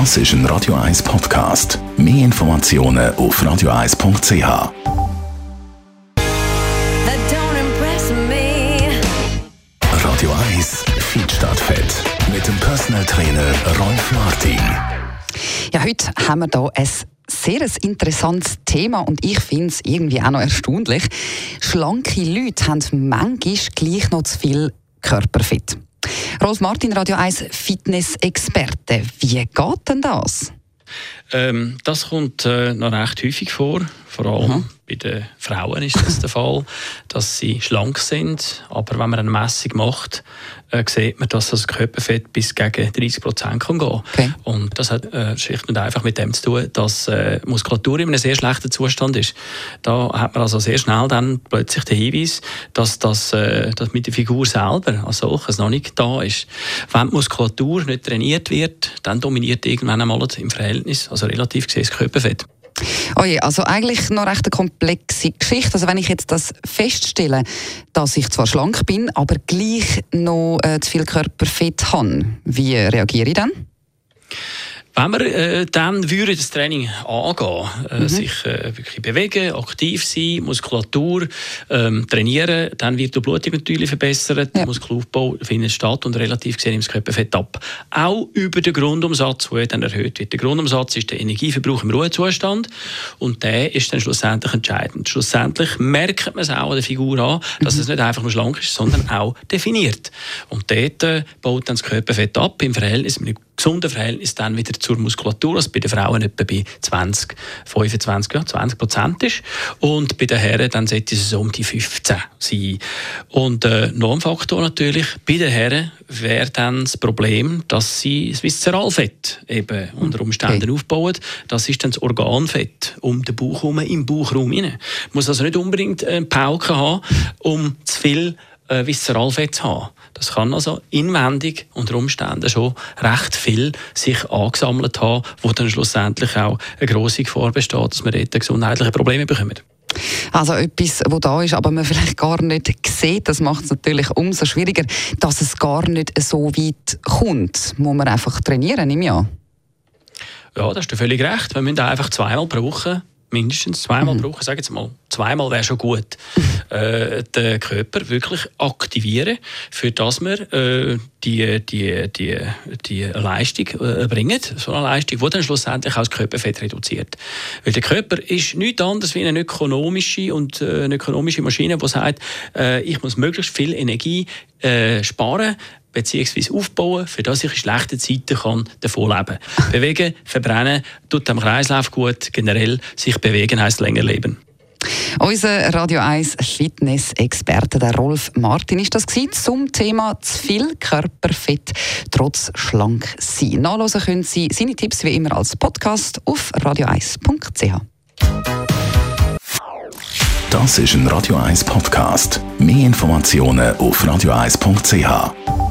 Das ist ein Radio 1 Podcast. Mehr Informationen auf radio1.ch. that don't impress me. Radio 1 Feed statt Fett. Mit dem Personal Trainer Rolf Martin. Ja, heute haben wir hier ein sehr ein interessantes Thema und ich finde es irgendwie auch noch erstaunlich. Schlanke Leute haben manchmal gleich noch zu viel Körperfett. Rolf Martin, Radio 1 Fitness-Experte. Wie geht denn das? Ähm, das kommt äh, noch recht häufig vor. Vor allem bei den Frauen ist das der Fall, dass sie schlank sind. Aber wenn man eine Messung macht, äh, sieht man, dass das Körperfett bis gegen 30 Prozent kann gehen. Okay. Und das hat äh, schlicht und einfach mit dem zu tun, dass äh, Muskulatur in einem sehr schlechten Zustand ist. Da hat man also sehr schnell dann plötzlich den Hinweis, dass das äh, dass mit der Figur selber als solches noch nicht da ist. Wenn die Muskulatur nicht trainiert wird, dann dominiert irgendwann einmal im Verhältnis, also relativ gesehen, das Körperfett. Oh je, also eigentlich noch recht eine komplexe Geschichte. Also wenn ich jetzt das feststelle, dass ich zwar schlank bin, aber gleich noch äh, zu viel Körperfett habe, wie reagiere ich dann? Wenn wir äh, dann würden das Training angehen, äh, sich äh, wirklich bewegen, aktiv sein, Muskulatur ähm, trainieren, dann wird die Blutung natürlich verbessert, Ja. der Muskelaufbau findet statt und relativ gesehen nimmt das Körperfett ab. Auch über den Grundumsatz, der dann erhöht wird. Der Grundumsatz ist der Energieverbrauch im Ruhezustand und der ist dann schlussendlich entscheidend. Schlussendlich merkt man es auch an der Figur an, dass es nicht einfach nur schlank ist, sondern auch definiert. Und dort äh, baut dann das Körperfett ab im Verhältnis, mit gesunden Verhältnis dann wieder zur Muskulatur, was bei den Frauen etwa bei 20, 25, ja, 20 Prozent ist. Und bei den Herren dann sollte es so um die 15 sein. Und äh, noch ein Faktor natürlich, bei den Herren wäre dann das Problem, dass sie das Viszeralfett eben unter Umständen aufbauen. Das ist dann das Organfett um den Bauch herum, im Bauchraum hinein. Muss also nicht unbedingt eine Pauke haben, um zu viel äh, Viszeralfett zu haben. Das kann also inwendig unter Umständen schon recht viel sich angesammelt haben, wo dann schlussendlich auch eine grosse Gefahr besteht, dass wir dort gesundheitliche Probleme bekommen. Also etwas, wo da ist, aber man vielleicht gar nicht sieht, das macht es natürlich umso schwieriger, dass es gar nicht so weit kommt. Muss man einfach trainieren im Jahr. Ja, da hast du völlig recht. Wir müssen einfach zweimal pro Woche, mindestens zweimal Mhm. Woche, sage jetzt mal, zweimal wäre schon gut, äh, den Körper wirklich aktivieren, für dass wir äh, die, die, die, die Leistung äh, bringen, so eine Leistung, die dann schlussendlich auch das Körperfett reduziert. Weil der Körper ist nichts anderes wie eine ökonomische und äh, eine ökonomische Maschine, die sagt, äh, ich muss möglichst viel Energie äh, sparen, beziehungsweise aufbauen, für das ich in schlechten Zeiten kann davon leben kann. Bewegen, verbrennen, tut dem Kreislauf gut. Generell sich bewegen heisst länger leben. Unser Radio 1 Fitness-Experte, der Rolf Martin, ist das gewesen, zum Thema zu viel Körperfett trotz schlank sein. Nachlesen können Sie seine Tipps wie immer als Podcast auf radio1.ch. Das ist ein Radio 1 Podcast. Mehr Informationen auf radio1.ch.